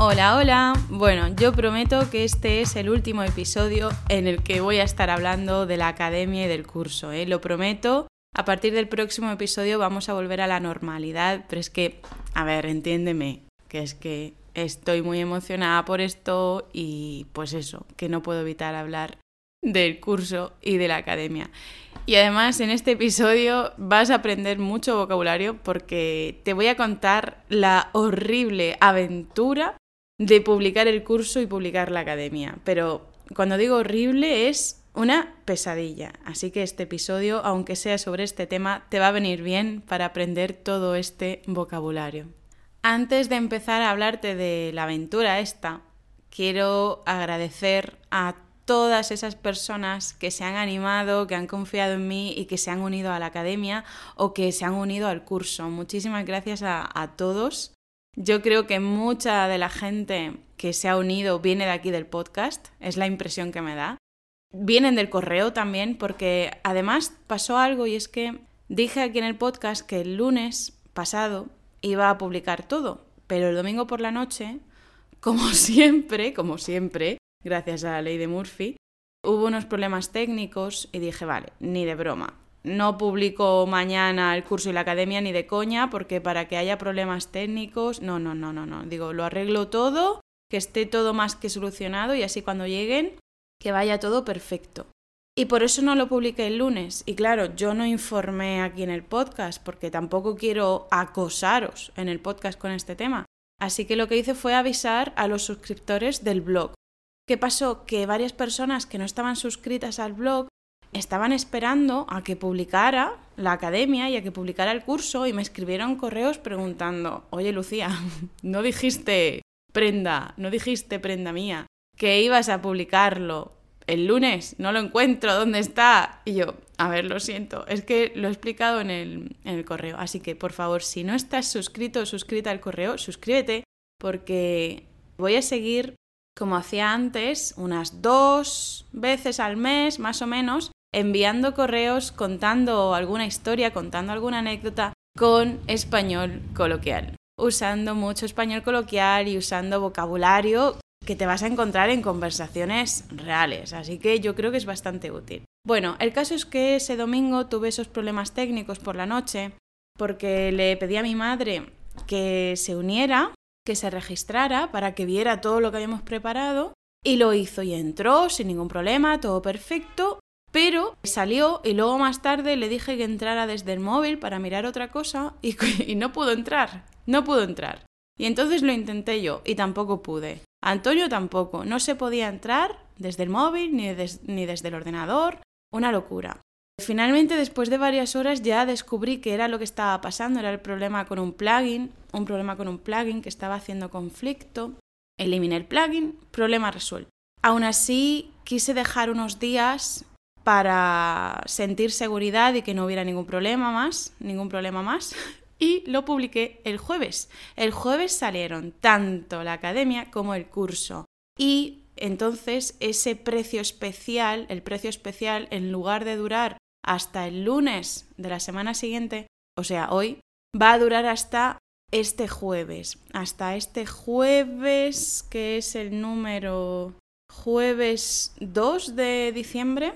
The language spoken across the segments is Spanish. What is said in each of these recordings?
Hola, hola. Bueno, yo prometo que este es el último episodio en el que voy a estar hablando de la academia y del curso, ¿eh? Lo prometo. A partir del próximo episodio vamos a volver a la normalidad, pero es que, a ver, entiéndeme, que es que estoy muy emocionada por esto y pues eso, que no puedo evitar hablar del curso y de la academia. Y además en este episodio vas a aprender mucho vocabulario porque te voy a contar la horrible aventura de publicar el curso y publicar la academia. Pero cuando digo horrible es una pesadilla. Así que este episodio, aunque sea sobre este tema, te va a venir bien para aprender todo este vocabulario. Antes de empezar a hablarte de la aventura esta, quiero agradecer a todas esas personas que se han animado, que han confiado en mí y que se han unido a la academia o que se han unido al curso. Muchísimas gracias a, a todos. Yo creo que mucha de la gente que se ha unido viene de aquí del podcast, es la impresión que me da. Vienen del correo también porque además pasó algo y es que dije aquí en el podcast que el lunes pasado iba a publicar todo, pero el domingo por la noche, como siempre, como siempre, gracias a la ley de Murphy, hubo unos problemas técnicos y dije, vale, ni de broma. No publico mañana el curso y la academia ni de coña, porque para que haya problemas técnicos, no, no, no, no, no. Digo, lo arreglo todo, que esté todo más que solucionado y así cuando lleguen, que vaya todo perfecto. Y por eso no lo publiqué el lunes. Y claro, yo no informé aquí en el podcast, porque tampoco quiero acosaros en el podcast con este tema. Así que lo que hice fue avisar a los suscriptores del blog. ¿Qué pasó? Que varias personas que no estaban suscritas al blog estaban esperando a que publicara la academia y a que publicara el curso y me escribieron correos preguntando, oye Lucía, no dijiste prenda, no dijiste prenda mía, que ibas a publicarlo el lunes, no lo encuentro, ¿dónde está? Y yo, a ver, lo siento, es que lo he explicado en el, en el correo, así que por favor, si no estás suscrito o suscrita al correo, suscríbete porque voy a seguir como hacía antes, unas dos veces al mes, más o menos, enviando correos contando alguna historia, contando alguna anécdota con español coloquial, usando mucho español coloquial y usando vocabulario que te vas a encontrar en conversaciones reales, así que yo creo que es bastante útil. Bueno, el caso es que ese domingo tuve esos problemas técnicos por la noche porque le pedí a mi madre que se uniera que se registrara para que viera todo lo que habíamos preparado y lo hizo y entró sin ningún problema, todo perfecto, pero salió y luego más tarde le dije que entrara desde el móvil para mirar otra cosa y, no pudo entrar, no pudo entrar. Y entonces lo intenté yo y tampoco pude. Antonio tampoco, no se podía entrar desde el móvil ni, ni desde el ordenador, una locura. Finalmente, después de varias horas, ya descubrí que era lo que estaba pasando, era el problema con un plugin, un problema con un plugin que estaba haciendo conflicto. Eliminé el plugin, problema resuelto. Aún así, quise dejar unos días para sentir seguridad y que no hubiera ningún problema más, ningún problema más. Y lo publiqué el jueves. El jueves salieron tanto la academia como el curso. Y entonces ese precio especial, el precio especial, en lugar de durar hasta el lunes de la semana siguiente, o sea, hoy, va a durar hasta este jueves. Hasta este jueves, que es el número jueves 2 de diciembre,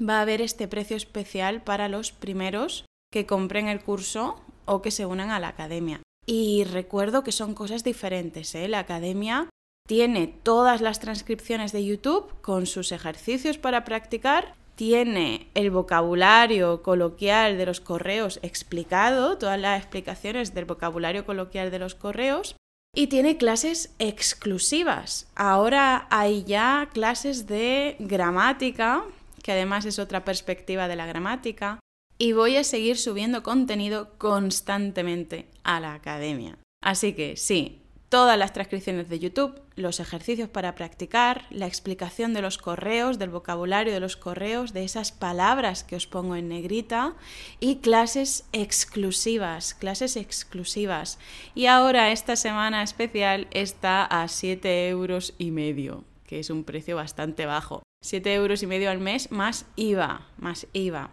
va a haber este precio especial para los primeros que compren el curso o que se unan a la academia. Y recuerdo que son cosas diferentes. ¿eh? La academia tiene todas las transcripciones de YouTube con sus ejercicios para practicar tiene el vocabulario coloquial de los correos explicado, todas las explicaciones del vocabulario coloquial de los correos, y tiene clases exclusivas. Ahora hay ya clases de gramática, que además es otra perspectiva de la gramática, y voy a seguir subiendo contenido constantemente a la academia. Así que sí, todas las transcripciones de YouTube, los ejercicios para practicar, la explicación de los correos, del vocabulario de los correos, de esas palabras que os pongo en negrita y clases exclusivas, clases exclusivas. Y ahora esta semana especial está a 7 euros y medio, que es un precio bastante bajo. 7 euros y medio al mes más IVA, más IVA.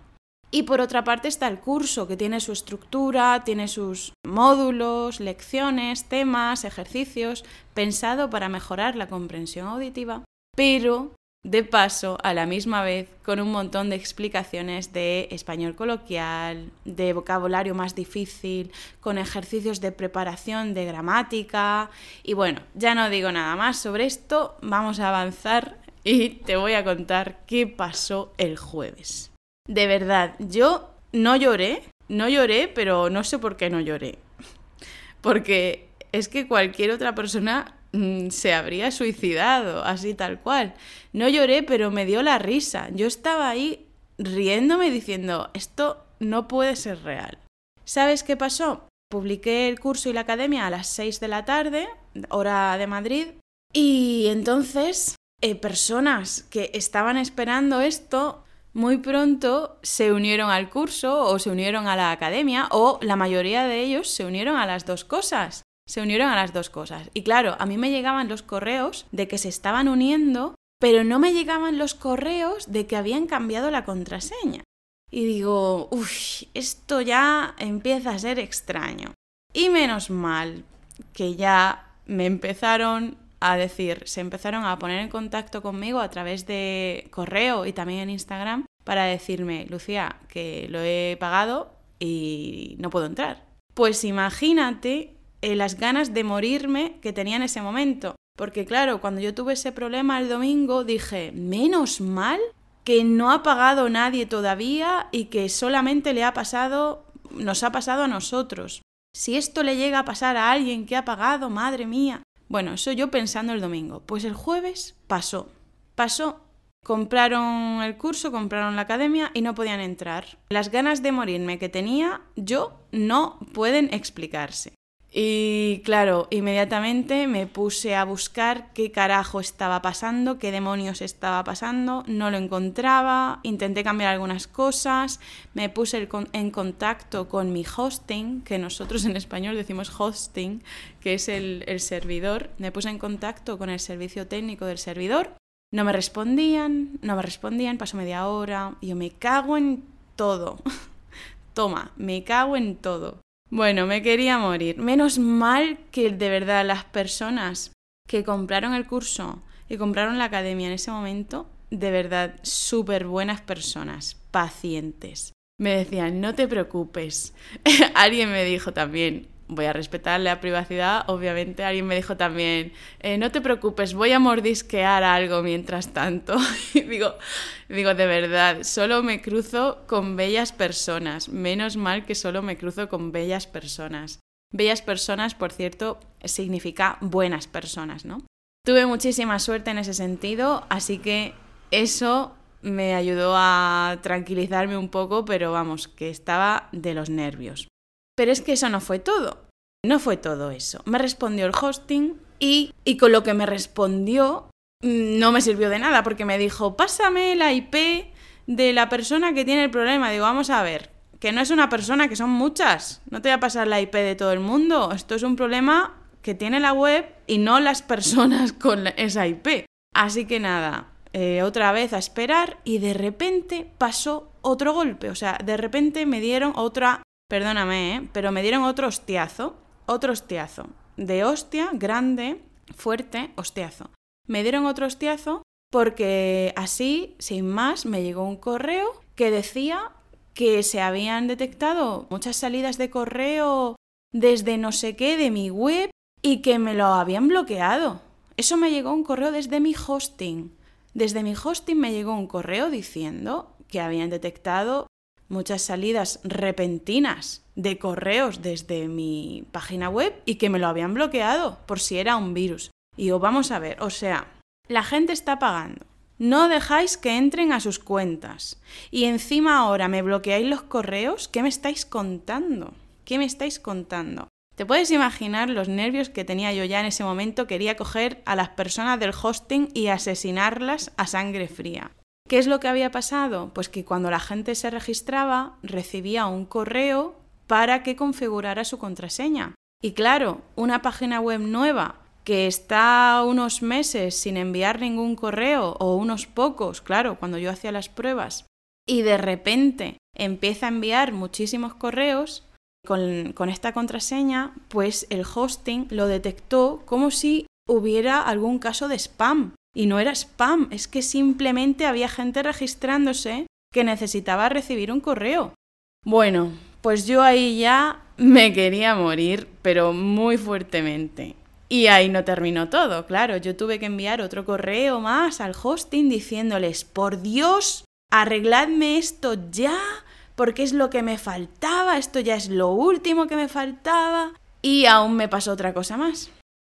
Y por otra parte está el curso, que tiene su estructura, tiene sus módulos, lecciones, temas, ejercicios, pensado para mejorar la comprensión auditiva, pero de paso, a la misma vez, con un montón de explicaciones de español coloquial, de vocabulario más difícil, con ejercicios de preparación de gramática. Y bueno, ya no digo nada más sobre esto, vamos a avanzar y te voy a contar qué pasó el jueves. De verdad, yo no lloré, no lloré, pero no sé por qué no lloré. Porque es que cualquier otra persona mm, se habría suicidado, así tal cual. No lloré, pero me dio la risa. Yo estaba ahí riéndome diciendo, esto no puede ser real. ¿Sabes qué pasó? Publiqué el curso y la academia a las 6 de la tarde, hora de Madrid, y entonces eh, personas que estaban esperando esto muy pronto se unieron al curso o se unieron a la academia o la mayoría de ellos se unieron a las dos cosas. Se unieron a las dos cosas. Y claro, a mí me llegaban los correos de que se estaban uniendo, pero no me llegaban los correos de que habían cambiado la contraseña. Y digo, uff, esto ya empieza a ser extraño. Y menos mal que ya me empezaron a decir, se empezaron a poner en contacto conmigo a través de correo y también en Instagram para decirme, Lucía, que lo he pagado y no puedo entrar. Pues imagínate eh, las ganas de morirme que tenía en ese momento. Porque claro, cuando yo tuve ese problema el domingo dije, menos mal que no ha pagado nadie todavía y que solamente le ha pasado, nos ha pasado a nosotros. Si esto le llega a pasar a alguien que ha pagado, madre mía, bueno, eso yo pensando el domingo. Pues el jueves pasó. Pasó. Compraron el curso, compraron la academia y no podían entrar. Las ganas de morirme que tenía yo no pueden explicarse. Y claro, inmediatamente me puse a buscar qué carajo estaba pasando, qué demonios estaba pasando, no lo encontraba, intenté cambiar algunas cosas, me puse en contacto con mi hosting, que nosotros en español decimos hosting, que es el, servidor, me puse en contacto con el servicio técnico del servidor, no me respondían, no me respondían, pasó media hora, yo me cago en todo. Toma, me cago en todo. Bueno, me quería morir. Menos mal que de verdad las personas que compraron el curso y compraron la academia en ese momento, de verdad, súper buenas personas, pacientes. Me decían, no te preocupes. Alguien me dijo también, voy a respetar la privacidad, obviamente alguien me dijo también, eh, no te preocupes, voy a mordisquear algo mientras tanto. y digo, digo, de verdad, solo me cruzo con bellas personas, menos mal que solo me cruzo con bellas personas. Bellas personas, por cierto, significa buenas personas, ¿no? Tuve muchísima suerte en ese sentido, así que eso me ayudó a tranquilizarme un poco, pero vamos, que estaba de los nervios. Pero es que eso no fue todo. No fue todo eso. Me respondió el hosting y, y con lo que me respondió mm, no me sirvió de nada porque me dijo, pásame la IP de la persona que tiene el problema. Digo, vamos a ver, que no es una persona, que son muchas. No te voy a pasar la IP de todo el mundo. Esto es un problema que tiene la web y no las personas con esa IP. Así que nada, eh, otra vez a esperar y de repente pasó otro golpe. O sea, de repente me dieron otra perdóname, ¿eh? pero me dieron otro hostiazo, otro hostiazo, de hostia, grande, fuerte, hostiazo. Me dieron otro hostiazo porque así, sin más, me llegó un correo que decía que se habían detectado muchas salidas de correo desde no sé qué de mi web y que me lo habían bloqueado. Eso me llegó un correo desde mi hosting. Desde mi hosting me llegó un correo diciendo que habían detectado muchas salidas repentinas de correos desde mi página web y que me lo habían bloqueado por si era un virus. Y yo, vamos a ver, o sea, la gente está pagando. No dejáis que entren a sus cuentas. Y encima ahora me bloqueáis los correos. ¿Qué me estáis contando? ¿Qué me estáis contando? Te puedes imaginar los nervios que tenía yo ya en ese momento. Quería coger a las personas del hosting y asesinarlas a sangre fría. ¿Qué es lo que había pasado? Pues que cuando la gente se registraba recibía un correo para que configurara su contraseña. Y claro, una página web nueva que está unos meses sin enviar ningún correo o unos pocos, claro, cuando yo hacía las pruebas, y de repente empieza a enviar muchísimos correos con, esta contraseña, pues el hosting lo detectó como si hubiera algún caso de spam. Y no era spam, es que simplemente había gente registrándose que necesitaba recibir un correo. Bueno, pues yo ahí ya me quería morir, pero muy fuertemente. Y ahí no terminó todo, claro, yo tuve que enviar otro correo más al hosting diciéndoles, por Dios, arregladme esto ya, porque es lo que me faltaba, esto ya es lo último que me faltaba. Y aún me pasó otra cosa más.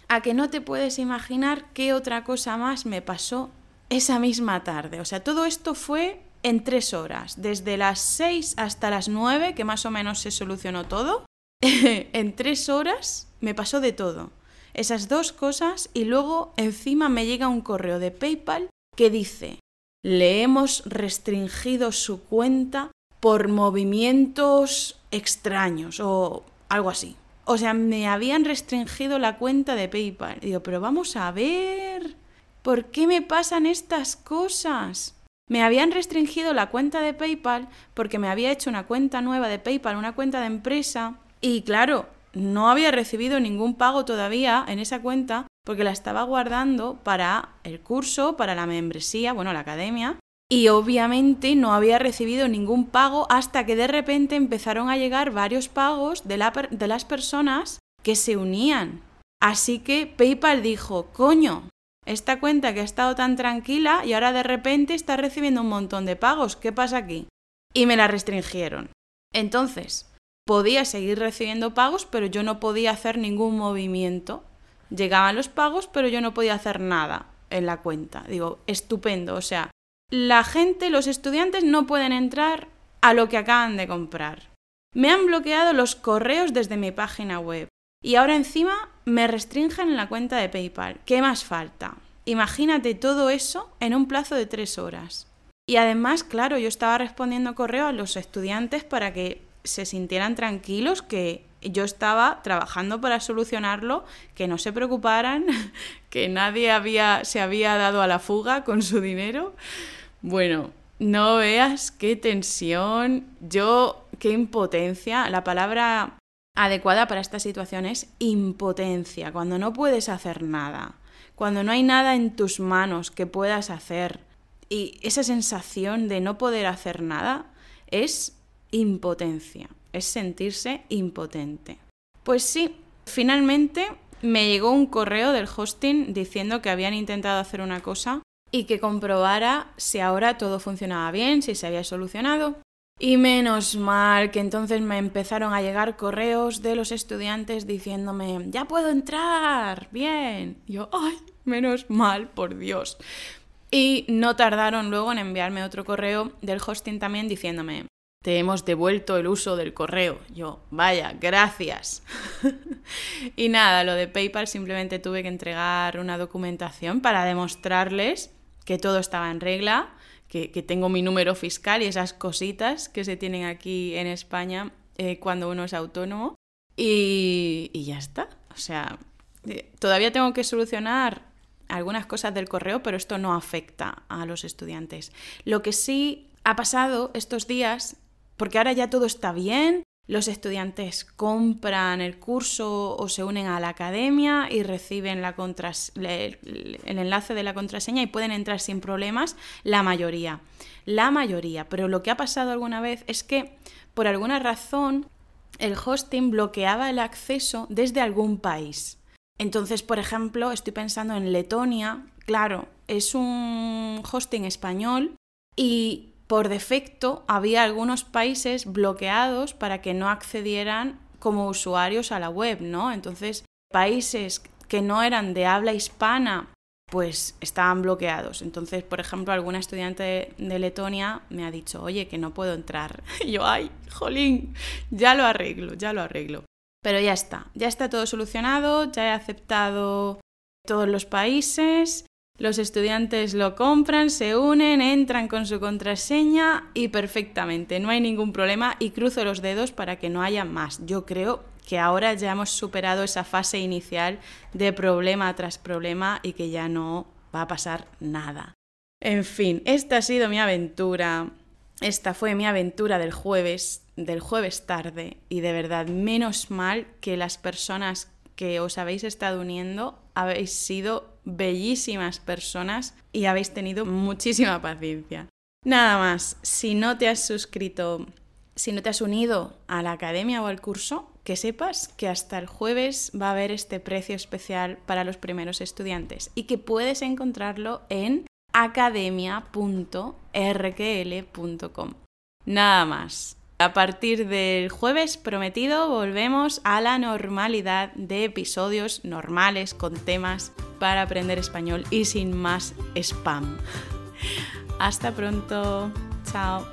A que no te puedes imaginar qué otra cosa más me pasó esa misma tarde. O sea, todo esto fue en tres horas, desde las seis hasta las nueve, que más o menos se solucionó todo. en tres horas me pasó de todo. Esas dos cosas y luego encima me llega un correo de PayPal que dice, le hemos restringido su cuenta por movimientos extraños o algo así. O sea, me habían restringido la cuenta de PayPal. digo, pero vamos a ver, ¿por qué me pasan estas cosas? Me habían restringido la cuenta de PayPal porque me había hecho una cuenta nueva de PayPal, una cuenta de empresa. Y claro, no había recibido ningún pago todavía en esa cuenta porque la estaba guardando para el curso, para la membresía, bueno, la academia. Y obviamente no había recibido ningún pago hasta que de repente empezaron a llegar varios pagos de, las personas que se unían. Así que PayPal dijo, coño, esta cuenta que ha estado tan tranquila y ahora de repente está recibiendo un montón de pagos, ¿qué pasa aquí? Y me la restringieron. Entonces, podía seguir recibiendo pagos, pero yo no podía hacer ningún movimiento. Llegaban los pagos, pero yo no podía hacer nada en la cuenta. Digo, estupendo. O sea, la gente, los estudiantes no pueden entrar a lo que acaban de comprar. Me han bloqueado los correos desde mi página web. Y ahora encima me restringen en la cuenta de PayPal. ¿Qué más falta? Imagínate todo eso en un plazo de tres horas. Y además, claro, yo estaba respondiendo correo a los estudiantes para que se sintieran tranquilos que yo estaba trabajando para solucionarlo, que no se preocuparan, que nadie se había dado a la fuga con su dinero. Bueno, no veas qué tensión, yo, qué impotencia. La palabra adecuada para esta situación es impotencia, cuando no puedes hacer nada, cuando no hay nada en tus manos que puedas hacer. Y esa sensación de no poder hacer nada es impotencia, es sentirse impotente. Pues sí, finalmente me llegó un correo del hosting diciendo que habían intentado hacer una cosa y que comprobara si ahora todo funcionaba bien, si se había solucionado. Y menos mal que entonces me empezaron a llegar correos de los estudiantes diciéndome, ya puedo entrar, bien. yo, ay, menos mal, por Dios. Y no tardaron luego en enviarme otro correo del hosting también diciéndome, te hemos devuelto el uso del correo. Yo, vaya, gracias. y nada, lo de PayPal simplemente tuve que entregar una documentación para demostrarles que todo estaba en regla, que, tengo mi número fiscal y esas cositas que se tienen aquí en España eh, cuando uno es autónomo. Y, y ya está. O sea, eh, todavía tengo que solucionar algunas cosas del correo, pero esto no afecta a los estudiantes. Lo que sí ha pasado estos días porque ahora ya todo está bien, los estudiantes compran el curso o se unen a la academia y reciben la el enlace de la contraseña y pueden entrar sin problemas la mayoría. La mayoría. Pero lo que ha pasado alguna vez es que por alguna razón el hosting bloqueaba el acceso desde algún país. Entonces, por ejemplo, estoy pensando en Letonia. Claro, es un hosting español y por defecto había algunos países bloqueados para que no accedieran como usuarios a la web, ¿no? Entonces, países que no eran de habla hispana, pues estaban bloqueados. Entonces, por ejemplo, alguna estudiante de Letonia me ha dicho, oye, que no puedo entrar. Y yo, ay, jolín, ya lo arreglo, ya lo arreglo. Pero ya está, ya está todo solucionado, ya he aceptado todos los países los estudiantes lo compran, se unen, entran con su contraseña y perfectamente, no hay ningún problema y cruzo los dedos para que no haya más. Yo creo que ahora ya hemos superado esa fase inicial de problema tras problema y que ya no va a pasar nada. En fin, esta ha sido mi aventura. esta fue mi aventura del jueves, del jueves tarde, y de verdad, menos mal que las personas que os habéis estado uniendo habéis sido bellísimas personas y habéis tenido muchísima paciencia. Nada más, si no te has suscrito, si no te has unido a la academia o al curso, que sepas que hasta el jueves va a haber este precio especial para los primeros estudiantes y que puedes encontrarlo en academia.rql.com. Nada más. A partir del jueves prometido volvemos a la normalidad de episodios normales con temas para aprender español y sin más spam. Hasta pronto. Chao.